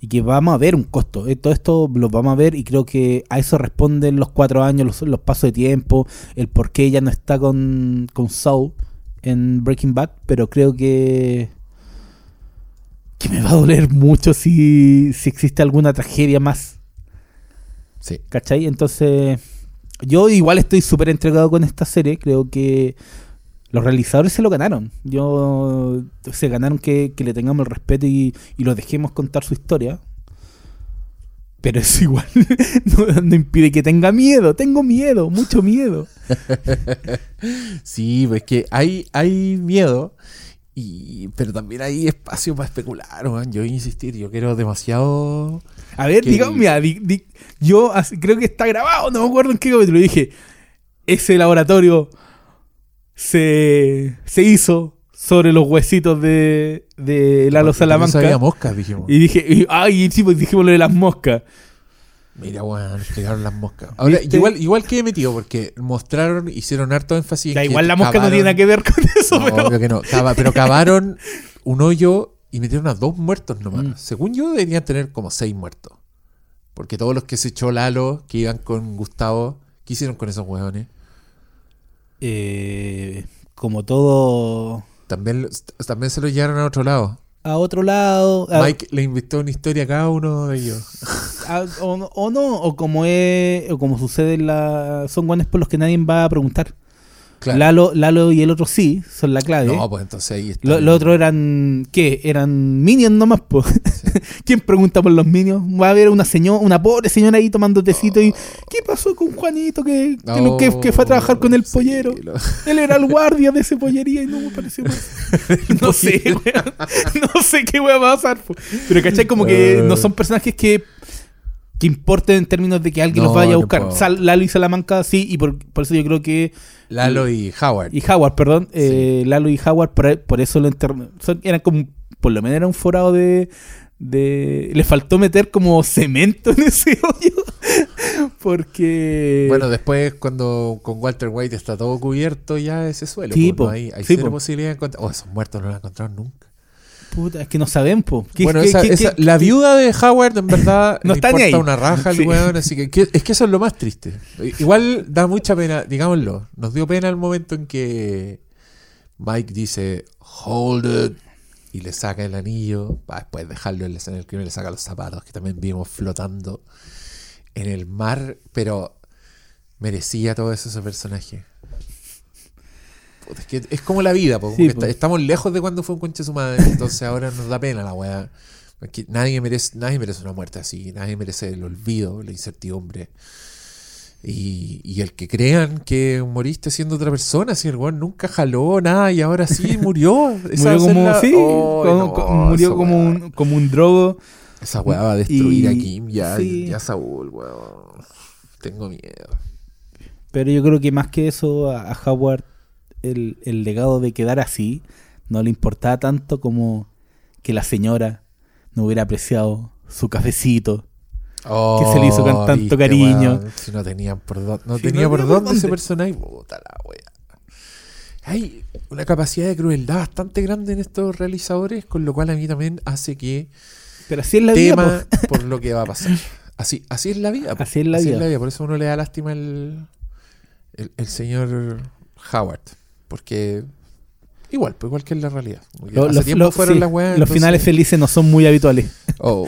Speaker 3: y que vamos a ver un costo. Eh, todo esto lo vamos a ver y creo que a eso responden los cuatro años, los, los pasos de tiempo, el por qué ella no está con, con Saul en Breaking Bad, pero creo que que me va a doler mucho si, si existe alguna tragedia más.
Speaker 1: Sí.
Speaker 3: ¿Cachai? Entonces, yo igual estoy súper entregado con esta serie. Creo que los realizadores se lo ganaron. Yo se ganaron que, que le tengamos el respeto y, y los dejemos contar su historia. Pero eso igual no, no impide que tenga miedo. Tengo miedo, mucho miedo.
Speaker 1: Sí, pues que hay, hay miedo, y, pero también hay espacio para especular, man. Yo voy a insistir, yo quiero demasiado.
Speaker 3: A ver,
Speaker 1: Que
Speaker 3: digamos, mira, di- di- yo creo que está grabado, no me acuerdo en qué capítulo dije. Ese laboratorio se, se hizo sobre los huesitos de, de Lalo Salamanca.
Speaker 1: había moscas, dijimos.
Speaker 3: Y dije, y- ay, sí, pues dijimos lo de las moscas.
Speaker 1: Mira, weón, explicaron las moscas. Ahora,
Speaker 3: ¿Viste?
Speaker 1: igual, igual que he metido, porque mostraron, hicieron harto énfasis. en
Speaker 3: Da
Speaker 1: que
Speaker 3: igual la mosca no tiene nada que ver con eso,
Speaker 1: No,
Speaker 3: pero.
Speaker 1: obvio que no. Cava- pero cavaron un hoyo y metieron a dos muertos nomás.
Speaker 3: Mm.
Speaker 1: Según yo, deberían tener como seis muertos. Porque todos los que se echó Lalo, que iban con Gustavo, ¿qué hicieron con esos hueones?
Speaker 3: Eh, como todo
Speaker 1: También, también se los llevaron a otro lado.
Speaker 3: a otro lado. a-
Speaker 1: Mike le inventó una historia a cada uno de ellos.
Speaker 3: a- o, no- o no, o como es, o como sucede en la. Son guanes por los que nadie va a preguntar.
Speaker 1: Claro.
Speaker 3: Lalo, Lalo y el otro sí, son la clave.
Speaker 1: No, pues entonces ahí está.
Speaker 3: Lo- Los otros eran, ¿qué? Eran minions nomás, po. ¿Quién pregunta por los minions? Va a haber una señora, una pobre señora ahí tomando tecito y ¿qué pasó con Juanito que, que, lo- que- que fue a trabajar con el
Speaker 1: Sí,
Speaker 3: pollero?
Speaker 1: lo-
Speaker 3: Él era el guardia de ese pollería y no me pareció mal. No sé, weón. No sé qué weón va a pasar. po. Pero ¿cachai? Como que no son personajes que, que importen en términos de que alguien
Speaker 1: No,
Speaker 3: los vaya a buscar. Sal- Lalo y Salamanca sí, y por, por eso yo creo que
Speaker 1: Lalo y Howard.
Speaker 3: y Howard, perdón, eh, Lalo y Howard, por, por eso lo. Son- Eran como, por lo menos era un forado de, de... Le faltó meter como cemento en ese hoyo. Porque...
Speaker 1: Bueno, después cuando con Walter White está todo cubierto ya ese suelo.
Speaker 3: Sí,
Speaker 1: pues, no hay
Speaker 3: Sí,
Speaker 1: cero posibilidad de encontrar. Oh, esos muertos no los encontraron nunca.
Speaker 3: Puta, es que no saben, po. ¿Qué-
Speaker 1: Bueno,
Speaker 3: qué-
Speaker 1: esa-
Speaker 3: qué-
Speaker 1: esa-
Speaker 3: qué-
Speaker 1: la viuda de Howard en verdad
Speaker 3: No está
Speaker 1: está
Speaker 3: ni ahí.
Speaker 1: una raja el
Speaker 3: Sí.
Speaker 1: weón, así que, que- es que eso es lo más triste. Igual da mucha pena, digámoslo, nos dio pena el momento en que Mike dice hold it y le saca el anillo, para después dejarlo en la escena del crimen, le saca los zapatos que también vimos flotando en el mar, pero merecía todo eso ese personaje. Es, que es como la vida, po, como
Speaker 3: Sí,
Speaker 1: que
Speaker 3: po.
Speaker 1: está- estamos lejos de cuando fue un conche su madre, entonces ahora nos da pena la weá. Porque nadie merece, nadie merece una muerte así, nadie merece el olvido, la incertidumbre. Y, y el que crean que moriste siendo otra persona, si el weón nunca jaló nada y ahora sí murió.
Speaker 3: Murió como,
Speaker 1: la-
Speaker 3: sí,
Speaker 1: Oh,
Speaker 3: como-
Speaker 1: no,
Speaker 3: como- murió como
Speaker 1: weá.
Speaker 3: un, como un drogo.
Speaker 1: Esa weá va a destruir
Speaker 3: Y-
Speaker 1: a Kim ya,
Speaker 3: sí.
Speaker 1: ya Saúl, weón. Tengo miedo.
Speaker 3: Pero yo creo que más que eso, a, a Howard, el, el legado de quedar así, no le importaba tanto como que la señora no hubiera apreciado su cafecito. Que se le hizo con tanto
Speaker 1: viste,
Speaker 3: cariño.
Speaker 1: si no tenían por dónde, no
Speaker 3: Sí,
Speaker 1: tenía
Speaker 3: no
Speaker 1: por dónde ese personaje. Puta la wea. Hay una capacidad de crueldad bastante grande en estos realizadores, con lo cual a mí también hace que
Speaker 3: Pero así es la vida.
Speaker 1: tema
Speaker 3: po.
Speaker 1: por lo que va a pasar. Así, así es la vida. po.
Speaker 3: Así es la vida.
Speaker 1: Por eso uno le da lástima el, el, el señor Howard. Porque igual, pues igual que en la realidad.
Speaker 3: Lo- los- los-
Speaker 1: fueron
Speaker 3: sí,
Speaker 1: las weas,
Speaker 3: los
Speaker 1: entonces-
Speaker 3: finales felices no son muy habituales.
Speaker 1: Oh.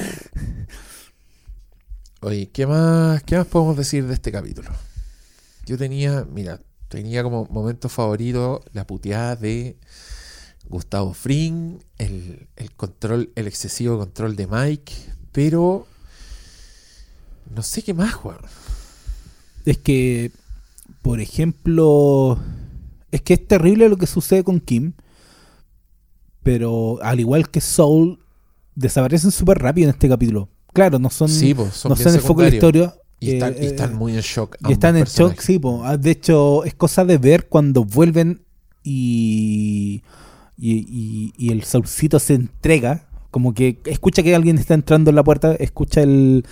Speaker 1: Oye, ¿qué más, ¿qué más podemos decir de este capítulo? Yo tenía, mira, tenía como momento favorito la puteada de Gustavo Fring, el, el control, el excesivo control de Mike, pero no sé qué más, Juan.
Speaker 3: Es que, por ejemplo, es que es terrible lo que sucede con Kim, pero al igual que Soul, desaparecen súper rápido en este capítulo. Claro, no son,
Speaker 1: Sí, son
Speaker 3: no son el foco de la historia.
Speaker 1: Y están,
Speaker 3: eh,
Speaker 1: y están muy en shock.
Speaker 3: y están en shock, sí. po. Ah, De hecho, es cosa de ver cuando vuelven y, y, y- y el Saulcito se entrega. Como que escucha que alguien está entrando en la puerta, escucha el,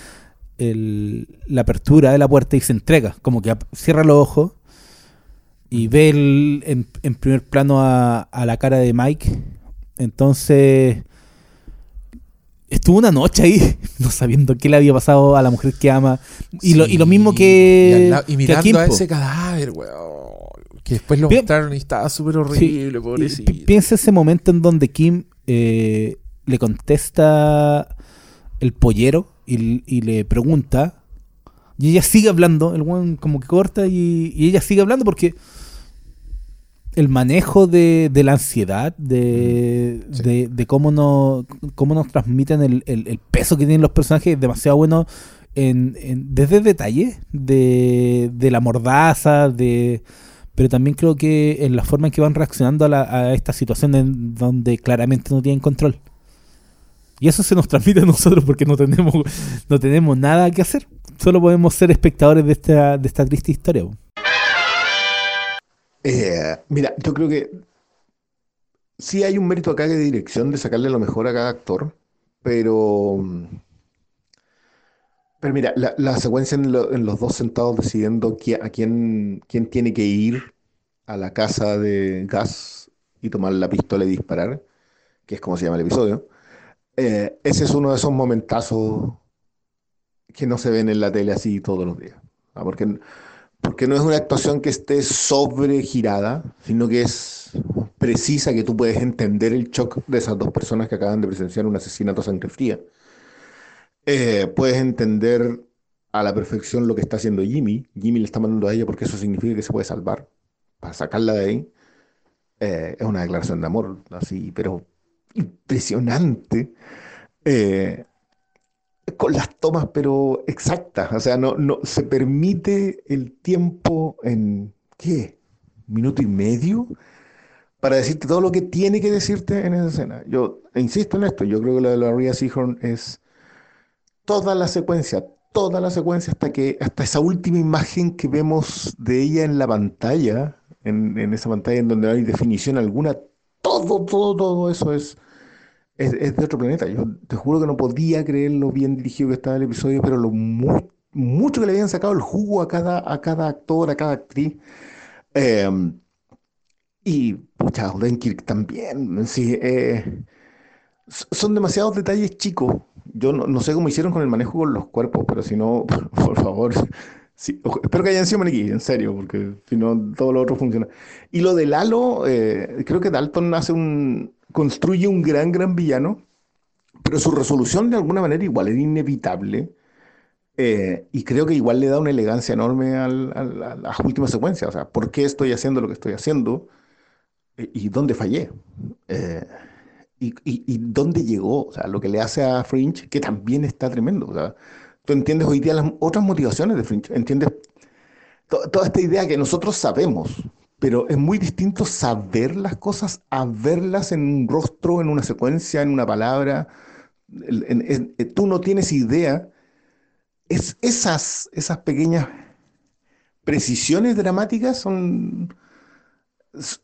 Speaker 3: el- la apertura de la puerta y se entrega. Como que cierra los ojos y ve el- en, en primer plano a, a la cara de Mike. Entonces, estuvo una noche ahí, no sabiendo qué le había pasado a la mujer que ama. Y, lo, y lo mismo
Speaker 1: Sí,
Speaker 3: que.
Speaker 1: Y, al lado- y
Speaker 3: que
Speaker 1: mirando a,
Speaker 3: Kimpo.
Speaker 1: ese cadáver, weón. Que después lo
Speaker 3: Pi-
Speaker 1: mostraron y estaba súper
Speaker 3: Sí,
Speaker 1: horrible,
Speaker 3: y
Speaker 1: pobrecito.
Speaker 3: pi- Piensa ese momento en donde Kim eh, le contesta el pollero y, y le pregunta. Y ella sigue hablando, el weón como que corta y, y ella sigue hablando porque el manejo de, de la ansiedad, de,
Speaker 1: Sí.
Speaker 3: de, de cómo, no, cómo nos transmiten el, el- el peso que tienen los personajes es demasiado bueno en, en- desde detalles de, de la mordaza, de pero también creo que en la forma en que van reaccionando a, la- a esta situación en donde claramente no tienen control. Y eso se nos transmite a nosotros porque no tenemos, no tenemos nada que hacer. Solo podemos ser espectadores de esta, de esta triste historia.
Speaker 4: Eh, mira, yo creo que sí hay un mérito acá de dirección de sacarle lo mejor a cada actor, pero, pero mira, la, la secuencia en, lo- en los dos sentados decidiendo qui- a quién, quién tiene que ir a la casa de Gas y tomar la pistola y disparar, que es como se llama el episodio, eh, ese es uno de esos momentazos que no se ven en la tele así todos los días. Porque porque no es una actuación que esté sobregirada, sino que es precisa, que tú puedes entender el shock de esas dos personas que acaban de presenciar un asesinato a sangre fría. Eh, puedes entender a la perfección lo que está haciendo Jimmy. Jimmy le está mandando a ella porque eso significa que se puede salvar, para sacarla de ahí. Eh, es una declaración de amor, así, pero impresionante. Eh, con las tomas, pero exactas. O sea, no, no se permite el tiempo en ¿qué? ¿Minuto y medio? Para decirte todo lo que tiene que decirte en esa escena. Yo insisto en esto, yo creo que lo de la Ria Seahorn es toda la secuencia, toda la secuencia hasta que, hasta esa última imagen que vemos de ella en la pantalla, en, en esa pantalla en donde no hay definición alguna, todo, todo, todo eso es es, de otro planeta. Yo te juro que no podía creer lo bien dirigido que estaba el episodio, pero lo mu- mucho que le habían sacado el jugo a cada, a cada actor, a cada actriz. Eh, y, pucha, Odenkirk también. Sí, eh, son demasiados detalles chicos. Yo no, sé cómo hicieron con el manejo con los cuerpos, pero si no, por favor. Sí, espero que hayan sido maniquí, en serio, porque si no, todo lo otro funciona. Y lo de Lalo, eh, creo que Dalton hace un, construye un gran, gran villano, pero su resolución de alguna manera igual era inevitable. eh, y creo que igual le da una elegancia enorme al- al- a las últimas secuencias. O sea, ¿por qué estoy haciendo lo que estoy haciendo? eh, y dónde fallé. Eh, y, y- y dónde llegó, o sea, lo que le hace a Fringe, que también está tremendo. O sea, tú entiendes hoy día las otras motivaciones de Fringe, entiendes to- toda esta idea que nosotros sabemos, pero es muy distinto saber las cosas a verlas en un rostro, en una secuencia, en una palabra. El- en- en- eh, tú no tienes idea. Es, esas, esas pequeñas precisiones dramáticas son,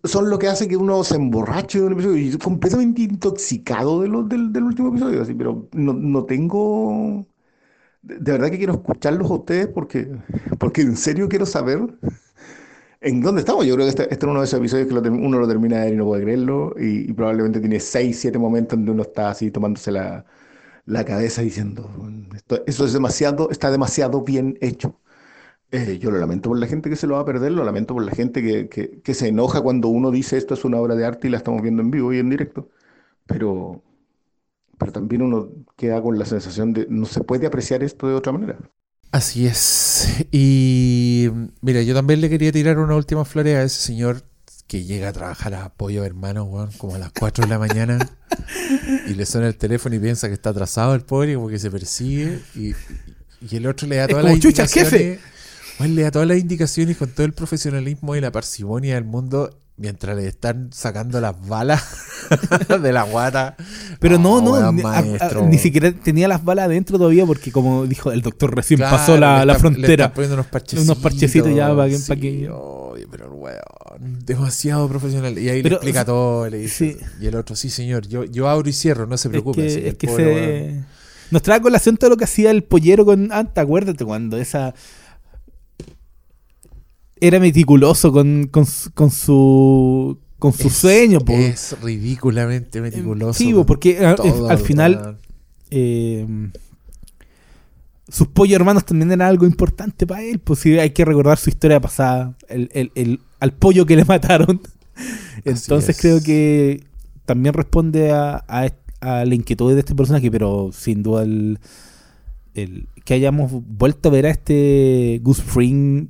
Speaker 4: son lo que hace que uno se emborrache de un episodio y completamente intoxicado de lo- del, del último episodio. Así, pero no, no tengo. De, verdad que quiero escucharlos a ustedes porque, porque en serio quiero saber en dónde estamos. Yo creo que este, este es uno de esos episodios que lo uno lo termina de ver y no puede creerlo. Y, y probablemente tiene 6, 7 momentos donde uno está así tomándose la, la cabeza diciendo: "Esto- Eso es demasiado, está demasiado bien hecho. Eh, yo lo lamento por la gente que se lo va a perder, lo lamento por la gente que, que- que se enoja cuando uno dice esto es una obra de arte y la estamos viendo en vivo y en directo. Pero, pero también uno queda con la sensación de no se puede apreciar esto de otra manera.
Speaker 1: Así es. Y mira, yo también le quería tirar una última flores a ese señor que llega a trabajar a Pollo Hermano, weón, como a las 4 de la mañana. y le suena el teléfono y piensa que está atrasado el pobre, como que se persigue. Y, y el otro le da todas las
Speaker 3: "Chucha,
Speaker 1: indicaciones.
Speaker 3: jefe".
Speaker 1: weón, le da todas las indicaciones con todo el profesionalismo y la parsimonia del mundo. Mientras le están sacando las balas de la guata.
Speaker 3: Pero no, no,
Speaker 1: weón,
Speaker 3: ni, a- a-
Speaker 1: maestro.
Speaker 3: ni siquiera tenía las balas adentro todavía porque como dijo el doctor recién
Speaker 1: Claro,
Speaker 3: pasó la,
Speaker 1: le
Speaker 3: la
Speaker 1: le
Speaker 3: frontera.
Speaker 1: están poniendo unos parchecitos.
Speaker 3: Unos parchecitos ya para que-
Speaker 1: sí,
Speaker 3: para que-
Speaker 1: pero weón, demasiado profesional. Y ahí
Speaker 3: Pero,
Speaker 1: le explica todo. Le dice,
Speaker 3: sí.
Speaker 1: Y el otro, sí, señor, yo, yo abro y cierro, no se
Speaker 3: Es
Speaker 1: preocupe.
Speaker 3: que, es que se...
Speaker 1: weón.
Speaker 3: Nos trae colación todo lo que hacía el pollero con Anta, acuérdate cuando esa... Era meticuloso con, con, su- con su con su
Speaker 1: Es-
Speaker 3: sueño. po.
Speaker 1: Es ridículamente meticuloso.
Speaker 3: Sí, porque a-
Speaker 1: todo,
Speaker 3: al final eh, sus pollos hermanos también eran algo importante para él. Pues sí, hay que recordar su historia pasada, el, el- el- al pollo que le mataron. Entonces
Speaker 1: es.
Speaker 3: creo que también responde a, a la inquietud de este personaje, pero sin duda el, el- que hayamos vuelto a ver a este Gus Fring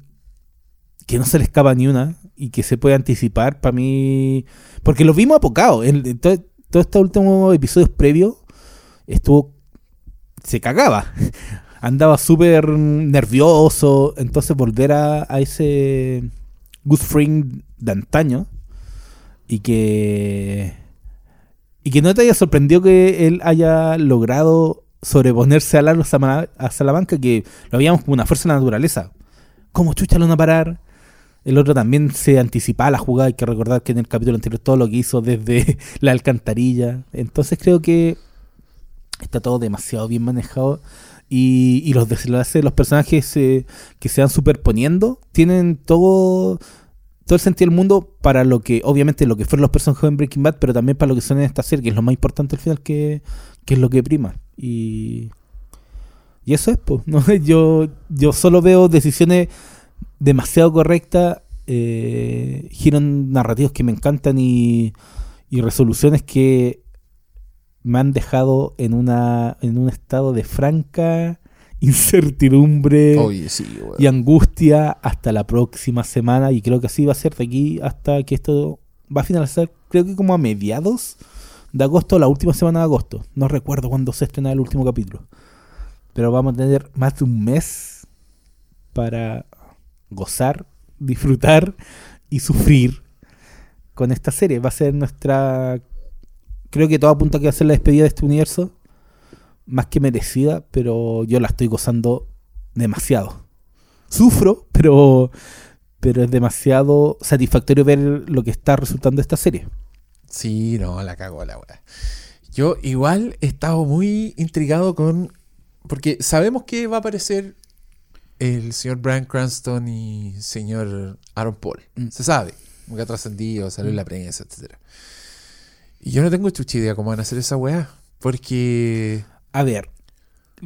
Speaker 3: que no se le escapa ni una y que se puede anticipar para mí porque lo vimos apocado. En, todo- todos estos últimos episodios previos estuvo se cagaba. Andaba súper nervioso. Entonces volver a, a ese Gus Fring de antaño y que y que no te haya sorprendido que él haya logrado sobreponerse a Lalo a Salamanca que lo veíamos como una fuerza de naturaleza. ¿cómo chucha lo van parar? El otro también se anticipaba la jugada. Hay que recordar que en el capítulo anterior todo lo que hizo desde la alcantarilla. Entonces creo que está todo demasiado bien manejado. Y, y los desenlaces de los personajes que se van superponiendo tienen todo, todo el sentido del mundo para lo que, obviamente, lo que fueron los personajes en Breaking Bad, pero también para lo que son en esta serie, que es lo más importante al final, que, que es lo que prima. Y, y eso es, pues. ¿no? Yo, yo solo veo decisiones demasiado correctas, eh, giros narrativos que me encantan y, y resoluciones que me han dejado en una en un estado de franca incertidumbre
Speaker 1: Oye, sí,
Speaker 3: y angustia hasta la próxima semana. Y creo que así va a ser de aquí hasta que esto va a finalizar creo que como a mediados de agosto la última semana de agosto. No recuerdo cuándo se estrena el último capítulo. Pero vamos a tener más de un mes para gozar disfrutar y sufrir con esta serie va a ser nuestra creo que todo apunta a que va a ser la despedida de este universo más que merecida, pero yo la estoy gozando demasiado. Sufro, pero pero es demasiado satisfactorio ver lo que está resultando esta serie.
Speaker 1: Sí, no, la cago la weá. Yo igual he estado muy intrigado con. Porque sabemos que va a aparecer el señor Brian Cranston y señor Aaron Paul.
Speaker 3: Mm.
Speaker 1: Se sabe. Nunca ha trascendido, salió en la prensa, etcétera. Y yo no tengo chucha idea cómo van a hacer esa weá. Porque
Speaker 3: A ver,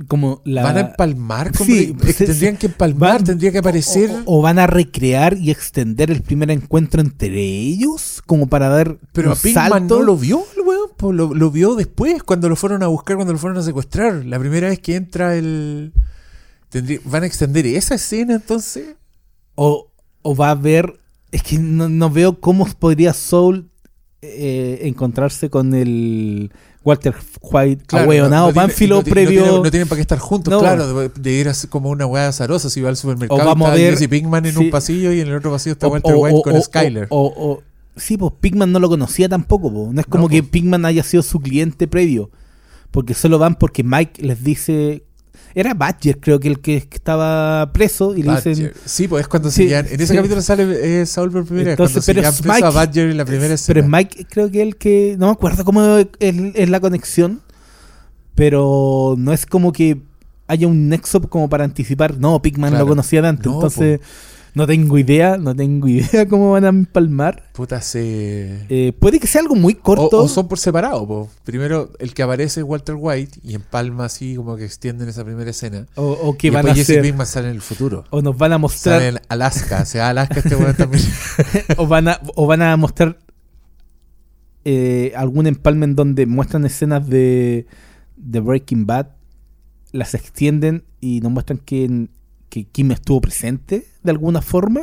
Speaker 3: como la
Speaker 1: van a empalmar
Speaker 3: Sí,
Speaker 1: que
Speaker 3: se-
Speaker 1: tendrían que empalmar,
Speaker 3: van-
Speaker 1: tendría que aparecer.
Speaker 3: o, o van a recrear y extender el primer encuentro entre ellos como para dar
Speaker 1: Pero
Speaker 3: un
Speaker 1: a Pinkman
Speaker 3: salto.
Speaker 1: no lo vio, el weón, lo, lo vio después, cuando lo fueron a buscar, cuando lo fueron a secuestrar. La primera vez que entra el. ¿Van a extender esa escena entonces?
Speaker 3: o, o va a haber es que no, no veo cómo podría Soul eh, encontrarse con el Walter White
Speaker 1: Claro,
Speaker 3: ahueonado
Speaker 1: no no no
Speaker 3: previo.
Speaker 1: No, tienen para qué estar juntos,
Speaker 3: No.
Speaker 1: claro. De, ir así como una weá azarosa. Si va al supermercado,
Speaker 3: O vamos
Speaker 1: está
Speaker 3: a ver-
Speaker 1: Jesse Pinkman en
Speaker 3: sí.
Speaker 1: un pasillo y en el otro pasillo está
Speaker 3: o-
Speaker 1: Walter
Speaker 3: o-
Speaker 1: White
Speaker 3: o-
Speaker 1: con Skyler.
Speaker 3: o- sí, pues Pigman no lo conocía tampoco. po. No es como que
Speaker 1: po.
Speaker 3: Pigman haya sido su cliente previo. Porque solo van porque Mike les dice. Era Badger, creo que el que estaba preso. Y le dicen.
Speaker 1: Sí, pues es cuando
Speaker 3: Sí,
Speaker 1: se En ese
Speaker 3: sí.
Speaker 1: capítulo sale eh, Saul por primera vez.
Speaker 3: Entonces, pero es Mike.
Speaker 1: a Badger en la primera escena.
Speaker 3: Pero es Mike, creo que el que. No me acuerdo cómo es, es la conexión. Pero no es como que haya un nexo como para anticipar. No, Pigman
Speaker 1: Claro.
Speaker 3: lo conocía de antes.
Speaker 1: No,
Speaker 3: entonces, no tengo idea. No tengo idea cómo van a empalmar.
Speaker 1: Puta, se.
Speaker 3: Eh, puede que sea algo muy
Speaker 1: O,
Speaker 3: corto.
Speaker 1: o son por separado, po. Primero, el que aparece es Walter White y empalma así como que extienden esa primera escena.
Speaker 3: O, o que
Speaker 1: y
Speaker 3: van a
Speaker 1: Jesse
Speaker 3: hacer.
Speaker 1: Pinkman sale en el futuro.
Speaker 3: O nos van a
Speaker 1: Sale
Speaker 3: mostrar.
Speaker 1: en Alaska. Se va a Alaska este weón también.
Speaker 3: o, van a, o van a mostrar eh, algún empalme en donde muestran escenas de, de Breaking Bad. Las extienden y nos muestran que, que Kim estuvo presente de alguna forma.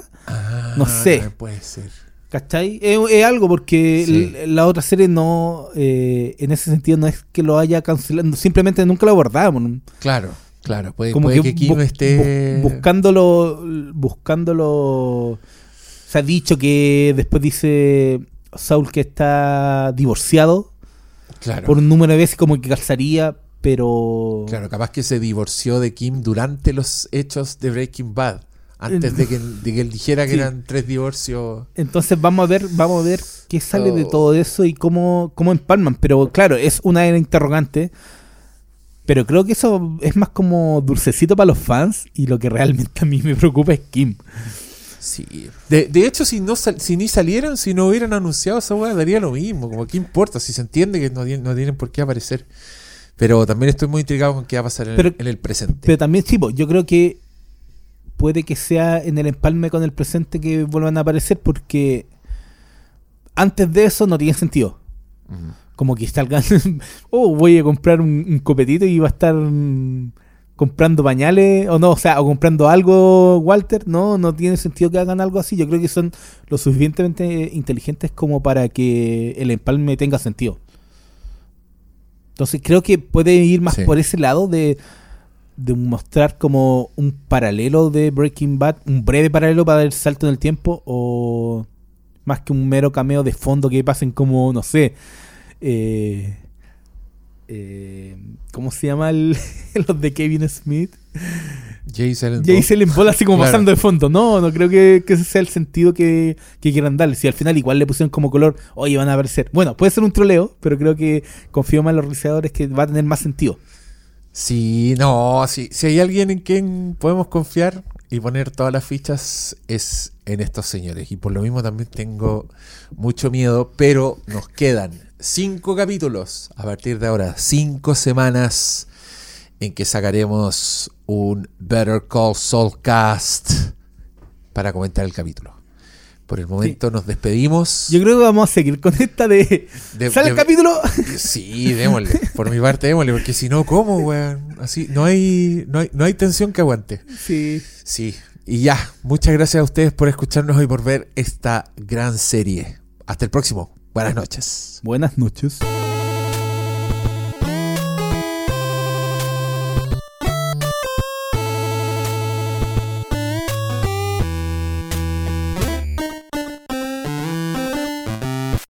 Speaker 3: No sé.
Speaker 1: Ah, Puede ser.
Speaker 3: ¿Cachai? Es, es algo porque
Speaker 1: Sí.
Speaker 3: la otra serie no, eh, en ese sentido, no es que lo haya cancelado, simplemente nunca lo abordamos.
Speaker 1: Claro, claro. Puede,
Speaker 3: Como
Speaker 1: puede
Speaker 3: que,
Speaker 1: que, Kim
Speaker 3: bu-
Speaker 1: esté.
Speaker 3: bu- buscándolo, buscándolo. Se ha dicho que después dice Saul que está divorciado
Speaker 1: Claro.
Speaker 3: por un número de veces, como que calzaría, pero.
Speaker 1: Claro, capaz que se divorció de Kim durante los hechos de Breaking Bad. Antes de que, de que él dijera que
Speaker 3: Sí.
Speaker 1: eran tres divorcios.
Speaker 3: Entonces vamos a ver, vamos a ver qué sale de
Speaker 1: Oh.
Speaker 3: todo eso y cómo, cómo empalman. Pero claro, es una era interrogante. Pero creo que eso es más como dulcecito para los fans. Y lo que realmente a mí me preocupa es Kim.
Speaker 1: Sí. De, de hecho, si no sal- si ni salieran, si no hubieran anunciado esa weá, daría lo mismo. Como, ¿qué importa? Si se entiende que no, tienen- no tienen por qué aparecer. Pero también estoy muy intrigado con qué va a pasar en,
Speaker 3: Pero-
Speaker 1: en el presente.
Speaker 3: Pero también, tipo, yo creo que puede que sea en el empalme con el presente que vuelvan a aparecer. Porque antes de eso no tiene sentido. Como que salgan, oh, voy a comprar un, un copetito y va a estar mm, comprando pañales, o no, o sea, o comprando algo, Walter, no, no tiene sentido que hagan algo así. Yo creo que son lo suficientemente inteligentes como para que el empalme tenga sentido. Entonces creo que puede ir más
Speaker 1: Sí.
Speaker 3: por ese lado de, de mostrar como un paralelo de Breaking Bad, un breve paralelo para el salto en el tiempo, o más que un mero cameo de fondo que pasen como, no sé, eh, eh, ¿cómo se llama el, los de Kevin Smith?
Speaker 1: Jay Silent
Speaker 3: Jay. Silent Bob así como
Speaker 1: Claro.
Speaker 3: pasando de fondo. No, no creo que, que ese sea el sentido que, que quieran darle. Si al final igual le pusieron como color, oye, van a aparecer. Bueno, puede ser un troleo, pero creo que confío más en los realizadores que va a tener más sentido.
Speaker 1: Sí, no, sí, si hay alguien en quien podemos confiar y poner todas las fichas es en estos señores. Y por lo mismo también tengo mucho miedo, pero nos quedan cinco capítulos a partir de ahora, cinco semanas en que sacaremos un Better Call Saul cast para comentar el capítulo. Por el momento nos despedimos.
Speaker 3: Yo creo que vamos a seguir con esta de...
Speaker 1: De-
Speaker 3: ¿Sale el capítulo?
Speaker 1: Sí, démosle. Por mi parte, démosle, porque si no, ¿cómo, weón? Así, no hay, no hay, no hay tensión que aguante.
Speaker 3: sí.
Speaker 1: Sí. Y ya, muchas gracias a ustedes por escucharnos y por ver esta gran serie. Hasta el próximo. Buenas noches.
Speaker 3: Buenas noches.